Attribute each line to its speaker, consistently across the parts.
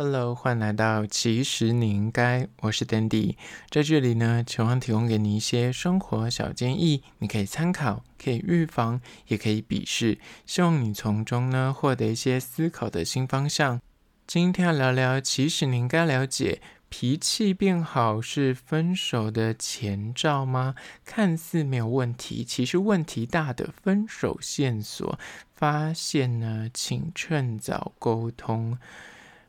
Speaker 1: Hello，欢迎来到其实你应该，我是 Dandy，在这里呢，希望提供给你一些生活小建议，你可以参考，可以预防，也可以鄙视，希望你从中呢获得一些思考的新方向。今天要聊聊，其实你应该了解，脾气变好是分手的前兆吗？看似没有问题，其实问题大的分手线索，发现呢，请趁早沟通。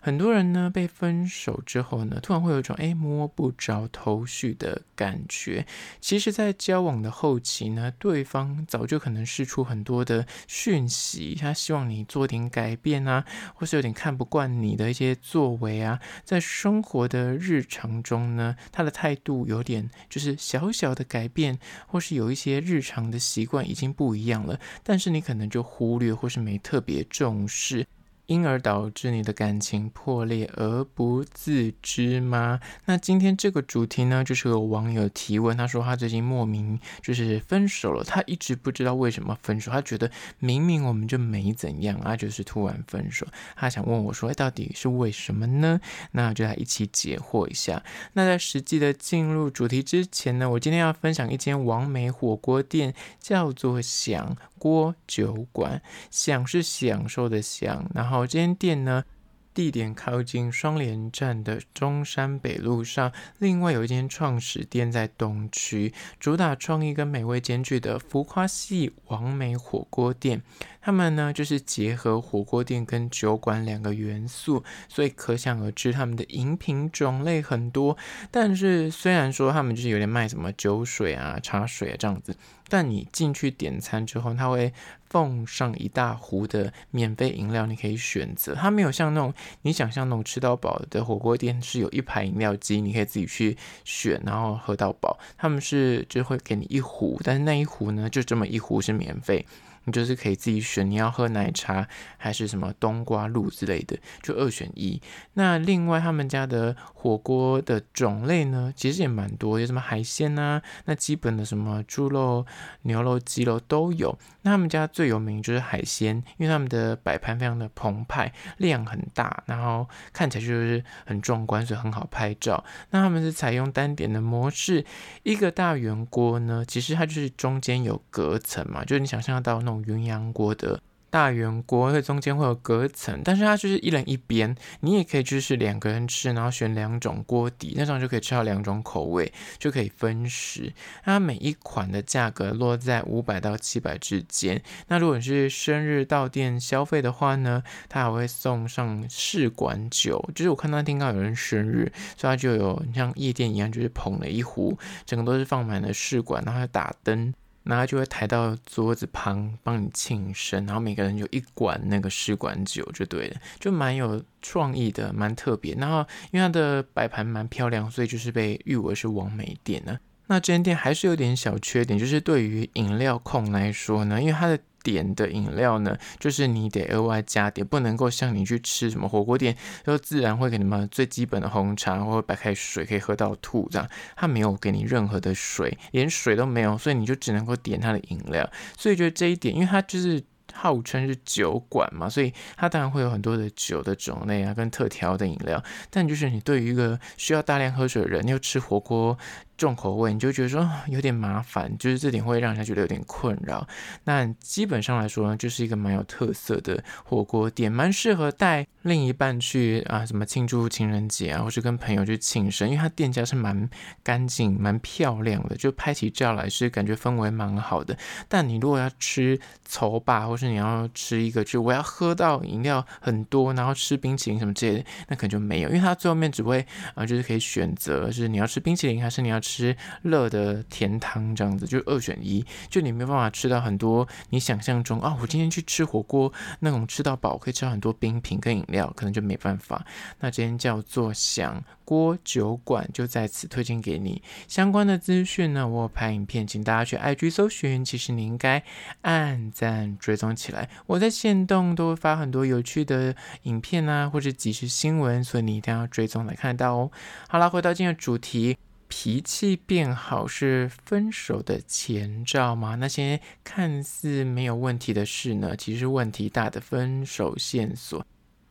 Speaker 1: 很多人呢，被分手之后呢，突然会有一种诶摸不着头绪的感觉。其实，在交往的后期呢，对方早就可能释出很多的讯息，他希望你做点改变啊，或是有点看不惯你的一些作为啊。在生活的日常中呢，他的态度有点就是小小的改变，或是有一些日常的习惯已经不一样了，但是你可能就忽略或是没特别重视。因而导致你的感情破裂而不自知吗？那今天这个主题呢，就是有网友提问，他说他最近莫名就是分手了，他一直不知道为什么分手，他觉得明明我们就没怎样啊，就是突然分手，他想问我说，哎，到底是为什么呢？那就来一起解惑一下。那在实际的进入主题之前呢，我今天要分享一间王美火锅店，叫做想锅酒馆，享是享受的享，然后。这间店呢，地点靠近双连站的中山北路上，另外有一间创始店在东区，主打创意跟美味兼具的浮夸系完美火锅店。他们呢，就是结合火锅店跟酒馆两个元素，所以可想而知，他们的饮品种类很多。但是虽然说他们就是有点卖什么酒水啊、茶水啊这样子，但你进去点餐之后，他会奉上一大壶的免费饮料，你可以选择。他没有像那种你想象那种吃到饱的火锅店是有一排饮料机，你可以自己去选，然后喝到饱。他们是就会给你一壶，但是那一壶呢，就这么一壶是免费。就是可以自己选，你要喝奶茶还是什么冬瓜露之类的，就二选一。那另外他们家的火锅的种类呢，其实也蛮多，有什么海鲜啊，那基本的什么猪肉、牛肉、鸡肉都有。那他们家最有名就是海鲜，因为他们的摆盘非常的澎湃，量很大，然后看起来就是很壮观，所以很好拍照。那他们是采用单点的模式，一个大圆锅呢，其实它就是中间有隔层嘛，就是你想象到。那种鸳鸯锅的大圆锅，它中间会有隔层，但是它就是一人一边，你也可以就是两个人吃，然后选两种锅底，那这样就可以吃到两种口味，就可以分食。它每一款的价格落在五百到七百之间。那如果你是生日到店消费的话呢，它还会送上试管酒，就是我看到听到有人生日，所以它就有像夜店一样，就是捧了一壶，整个都是放满了试管，然后打灯。然后就会抬到桌子旁帮你庆生，然后每个人就一管那个试管酒就对了，就蛮有创意的，蛮特别。然后因为它的摆盘蛮漂亮，所以就是被誉为是王美店呢。那这间店还是有点小缺点，就是对于饮料控来说呢，因为它的。点的饮料呢，就是你得额外加点，不能够像你去吃什么火锅店，就自然会给你们最基本的红茶或者白开水可以喝到吐这样，他没有给你任何的水，连水都没有，所以你就只能够点他的饮料。所以觉得这一点，因为它就是号称是酒馆嘛，所以它当然会有很多的酒的种类啊，跟特调的饮料。但就是你对于一个需要大量喝水的人，又吃火锅。重口味，你就觉得说有点麻烦，就是这点会让人家觉得有点困扰。那基本上来说呢，就是一个蛮有特色的火锅店，蛮适合带另一半去啊，什么庆祝情人节啊，或是跟朋友去庆生，因为它店家是蛮干净、蛮漂亮的，就拍起照来是感觉氛围蛮好的。但你如果要吃丑吧，或是你要吃一个，就我要喝到饮料很多，然后吃冰淇淋什么之类的，那可能就没有，因为它最后面只会啊，就是可以选择，就是你要吃冰淇淋还是你要吃。吃热的甜汤这样子，就二选一，就你没有办法吃到很多你想象中啊、我今天去吃火锅那种吃到饱可以吃到很多冰品跟饮料，可能就没办法。那今天叫做想锅酒馆，就在此推荐给你相关的资讯呢。我有拍影片，请大家去 IG 搜寻，其实你应该按赞追踪起来。我在线动都会发很多有趣的影片啊，或者即时新闻，所以你一定要追踪来看到哦。好了，回到今天的主题。脾气变好是分手的前兆吗？那些看似没有问题的事呢，其实问题大的分手线索。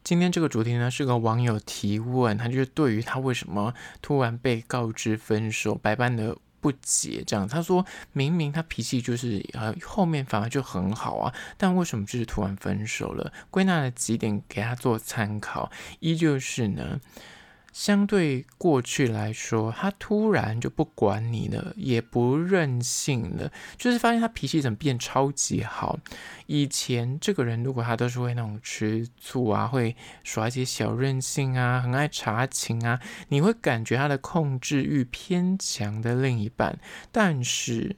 Speaker 1: 今天这个主题呢，是个网友提问，他就是对于他为什么突然被告知分手，百般的不解。这样，他说明明他脾气就是呃后面反而就很好啊，但为什么就是突然分手了？归纳了几点给他做参考，一就是呢。相对过去来说，他突然就不管你了，也不任性了，就是发现他脾气怎么变超级好。以前这个人如果他都是会那种吃醋啊，会耍一些小任性啊，很爱查情啊，你会感觉他的控制欲偏强的另一半，但是。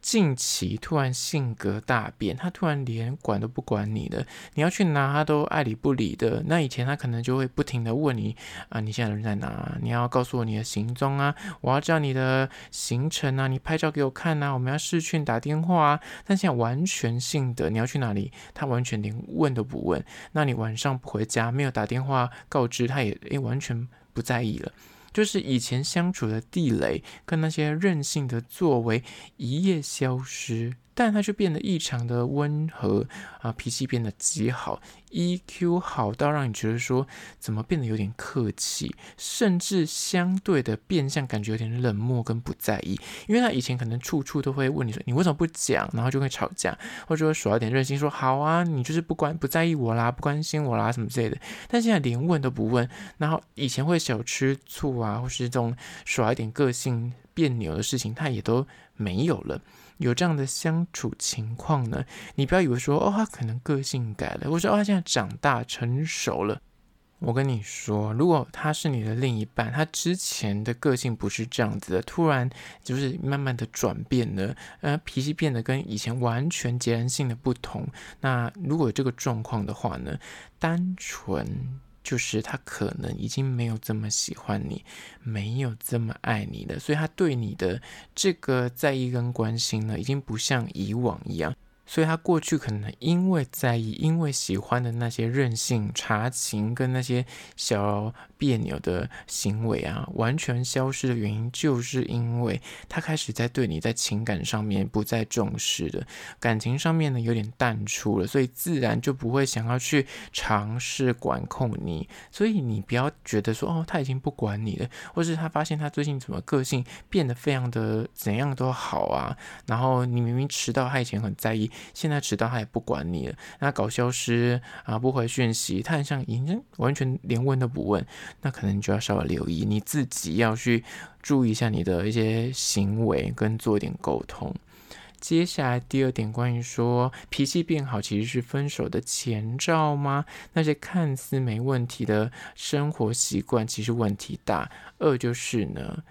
Speaker 1: 近期突然性格大变，他突然连管都不管你了，你要去拿他都爱理不理的。那以前他可能就会不停的问你啊，你现在人在哪？你要告诉我你的行踪啊，我要知道你的行程啊，你拍照给我看啊，我们要视讯打电话啊。但现在完全性的，你要去哪里，他完全连问都不问。那你晚上不回家，没有打电话告知，他也诶完全不在意了。就是以前相处的地雷跟那些任性的作为一夜消失。但他却变得异常的温和啊，脾气变得极好，EQ 好到让你觉得说怎么变得有点客气，甚至相对的变相感觉有点冷漠跟不在意。因为他以前可能处处都会问你说你为什么不讲，然后就会吵架，或者说耍一点任性说好啊，你就是不关不在意我啦，不关心我啦什么之类的。但现在连问都不问，然后以前会小吃醋啊，或是这种耍一点个性别扭的事情，他也都没有了。有这样的相处情况呢？你不要以为说哦，他可能个性改了，或者哦，他现在长大成熟了。我跟你说，如果他是你的另一半，他之前的个性不是这样子的，突然就是慢慢的转变了，呃，脾气变得跟以前完全截然性的不同。那如果这个状况的话呢，单纯。就是他可能已经没有这么喜欢你，没有这么爱你了，所以他对你的这个在意跟关心呢，已经不像以往一样。所以他过去可能因为在意、因为喜欢的那些任性、查情跟那些小别扭的行为啊，完全消失的原因，就是因为他开始在对你在情感上面不再重视了，感情上面呢有点淡出了，所以自然就不会想要去尝试管控你。所以你不要觉得说哦，他已经不管你了，或是他发现他最近怎么个性变得非常的怎样都好啊，然后你明明迟到，他以前很在意。现在迟到他也不管你了，那搞消失啊，不回讯息，他很像已经完全连问都不问，那可能你就要稍微留意，你自己要去注意一下你的一些行为，跟做一点沟通。接下来第二点，关于说脾气变好其实是分手的前兆吗？那些看似没问题的生活习惯其实问题大。二就是呢。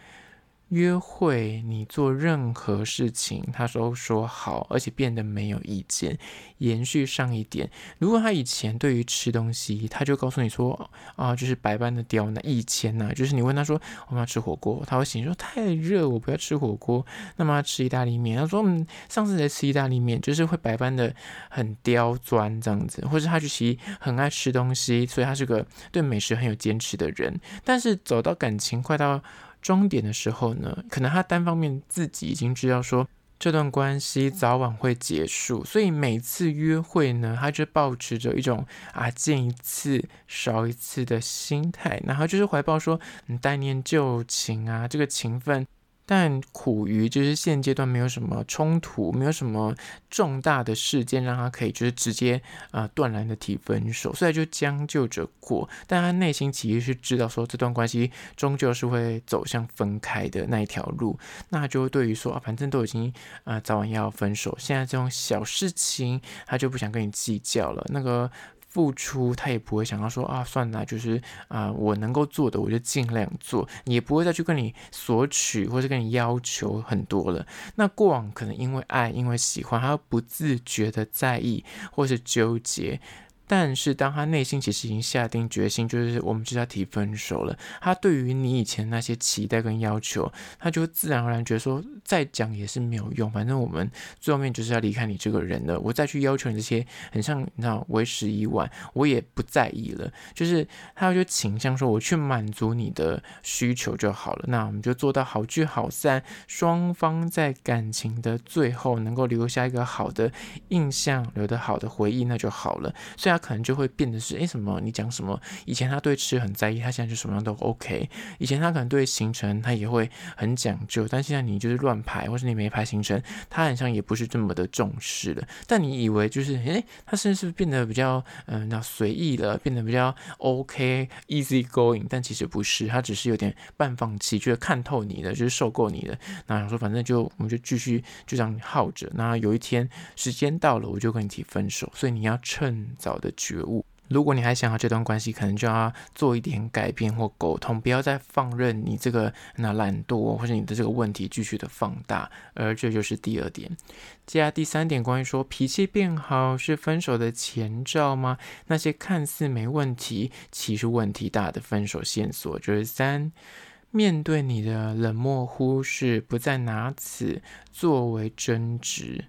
Speaker 1: 约会，你做任何事情，他都说好，而且变得没有意见。延续上一点，如果他以前对于吃东西，他就告诉你说啊，就是百般的刁难。以前呢、就是你问他说我们要吃火锅，他会醒说太热，我不要吃火锅。那么要吃意大利面，他说嗯，上次在吃意大利面，就是会百般的很刁钻这样子，或者他就其实很爱吃东西，所以他是个对美食很有坚持的人。但是走到感情快到终点的时候呢，可能他单方面自己已经知道说这段关系早晚会结束，所以每次约会呢，他就抱持着一种啊见一次少一次的心态，然后就是怀抱说你带念旧情啊，这个情分。但苦于就是现阶段没有什么冲突，没有什么重大的事件让他可以就是直接啊断然的提分手，所以就将就着过。但他内心其实是知道说这段关系终究是会走向分开的那一条路，那就对于说啊反正都已经啊早晚要分手，现在这种小事情他就不想跟你计较了。那个。付出，他也不会想要说啊，算了，就是啊、我能够做的，我就尽量做，也不会再去跟你索取或者跟你要求很多了。那过往可能因为爱，因为喜欢，他不自觉的在意或是纠结。但是，当他内心其实已经下定决心，就是我们就要提分手了。他对于你以前那些期待跟要求，他就自然而然觉得说，再讲也是没有用。反正我们最后面就是要离开你这个人了。我再去要求你这些，很像你知道为时已晚，我也不在意了。就是他就倾向说，我去满足你的需求就好了。那我们就做到好聚好散，双方在感情的最后能够留下一个好的印象，留得好的回忆，那就好了。虽然。可能就会变得是，诶，什么你讲什么？以前他对吃很在意，他现在就什么样都 OK。以前他可能对行程他也会很讲究，但现在你就是乱排，或是你没排行程，他好像也不是这么的重视了。但你以为就是，诶，他是不是变得比较嗯，那随意了，变得比较 OK，easy going？但其实不是，他只是有点半放弃，觉得看透你了，就是受够你了。那想说，反正就我们就继续就这样耗着。那有一天时间到了，我就跟你提分手。所以你要趁早的觉悟。如果你还想要这段关系，可能就要做一点改变或沟通，不要再放任你这个那懒惰或者你的这个问题继续的放大。而这就是第二点。接下来第三点，关于说脾气变好是分手的前兆吗？那些看似没问题，其实问题大的分手线索就是三。面对你的冷漠忽视，不再拿此作为争执。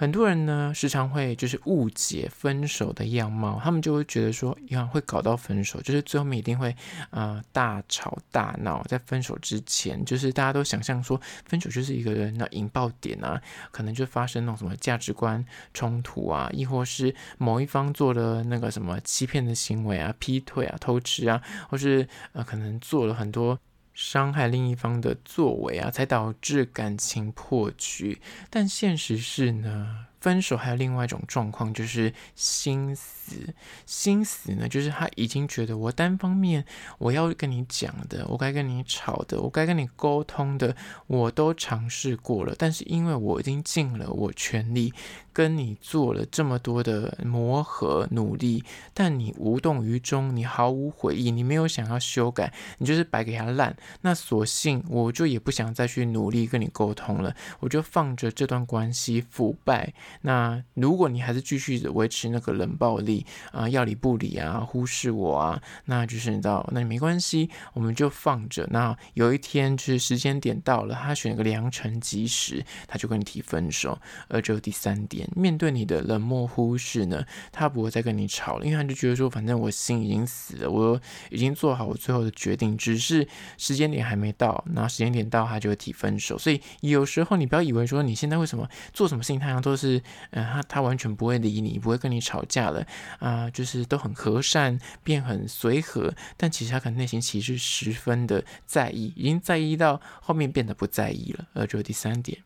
Speaker 1: 很多人呢，时常会就是误解分手的样貌，他们就会觉得说，一样会搞到分手，就是最后面一定会呃大吵大闹。在分手之前，就是大家都想象说，分手就是一个人的引爆点啊，可能就发生那种什么价值观冲突啊，亦或是某一方做了那个什么欺骗的行为啊、劈腿啊、偷吃啊，或是呃可能做了很多。伤害另一方的作为啊，才导致感情破局。但现实是呢？分手还有另外一种状况，就是心死。心死呢，就是他已经觉得我单方面我要跟你讲的，我该跟你吵的，我该跟你沟通的，我都尝试过了。但是因为我已经尽了我全力跟你做了这么多的磨合努力，但你无动于衷，你毫无悔意，你没有想要修改，你就是白给他烂。那索性我就也不想再去努力跟你沟通了，我就放着这段关系腐败。那如果你还是继续维持那个冷暴力啊，要理不理啊，忽视我啊，那就是你知道，那没关系，我们就放着。那有一天就是时间点到了，他选个良辰吉时，他就跟你提分手。而只有第三点，面对你的冷漠忽视呢，他不会再跟你吵了，因为他就觉得说，反正我心已经死了，我已经做好我最后的决定，只是时间点还没到。那时间点到，他就会提分手。所以有时候你不要以为说你现在为什么做什么事情，他好像都是。嗯，他他完全不会理你，不会跟你吵架了啊、就是都很和善，变很随和，但其实他可能内心其实十分的在意，已经在意到后面变得不在意了。呃，这是第三点。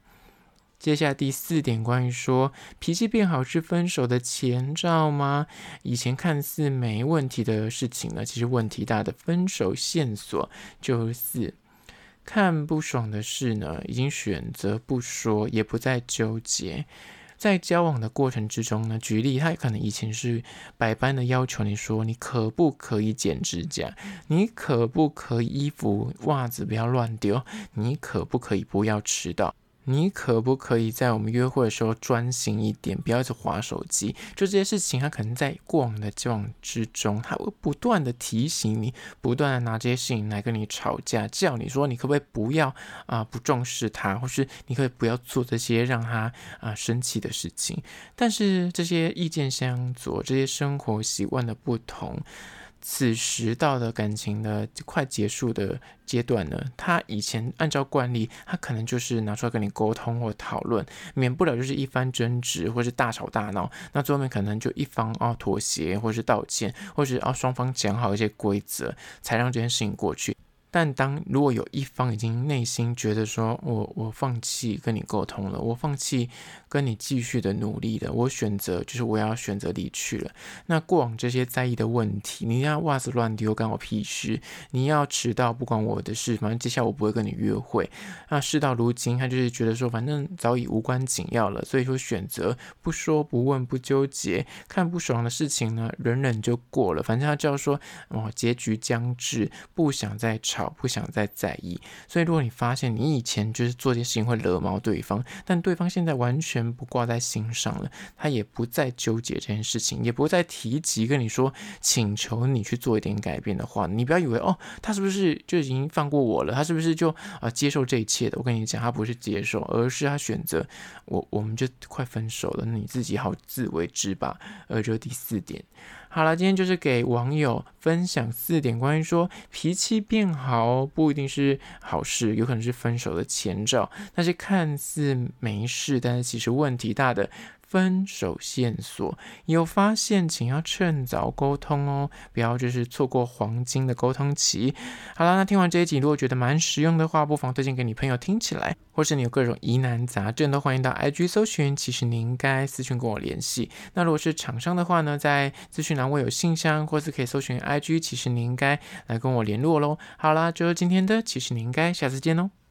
Speaker 1: 接下来第四点，关于说脾气变好是分手的前兆吗？以前看似没问题的事情呢，其实问题大的分手线索就是。看不爽的事呢，已经选择不说，也不再纠结。在交往的过程之中呢，举例，他可能以前是百般的要求你说，你可不可以剪指甲？你可不可以衣服袜子不要乱丢？你可不可以不要迟到？你可不可以在我们约会的时候专心一点，不要一直滑手机？就这些事情，他可能在过往的交往之中，他会不断的提醒你，不断的拿这些事情来跟你吵架，叫你说你可不可以不要啊、不重视他，或是你可以不要做这些让他啊、生气的事情。但是这些意见相左，这些生活习惯的不同。此时到了感情的快结束的阶段呢，他以前按照惯例，他可能就是拿出来跟你沟通或讨论，免不了就是一番争执或是大吵大闹。那最后面可能就一方啊妥协，或是道歉，或是啊双方讲好一些规则，才让这件事情过去。但当如果有一方已经内心觉得说，我我放弃跟你沟通了，我放弃跟你继续的努力的，我选择就是我要选择离去了。那过往这些在意的问题，你要袜子乱丢干我屁事？你要迟到不关我的事，反正接下来我不会跟你约会。那事到如今，他就是觉得说，反正早已无关紧要了，所以说选择不说不问不纠结，看不爽的事情呢，忍忍就过了。反正他就要说，哦，结局将至，不想再吵。不想再在意，所以如果你发现你以前就是做这些事情会惹毛对方，但对方现在完全不挂在心上了，他也不再纠结这件事情，也不再提及跟你说请求你去做一点改变的话，你不要以为哦，他是不是就已经放过我了？他是不是就啊、接受这一切的？我跟你讲，他不是接受，而是他选择我，我们就快分手了，你自己好自为之吧。呃，就第四点。好了，今天就是给网友分享四点关于说脾气变好不一定是好事，有可能是分手的前兆。那些看似没事，但是其实问题大的分手线索。有发现，请要趁早沟通哦，不要就是错过黄金的沟通期。好了，那听完这一集，如果觉得蛮实用的话，不妨推荐给你朋友听起来。或是你有各种疑难杂症，都欢迎到 IG 搜寻，其实你应该私讯跟我联系。那如果是厂商的话呢，在资讯栏位有信箱，或是可以搜寻 IG，其实你应该来跟我联络喽。好啦，就是今天的，其实你应该下次见喽。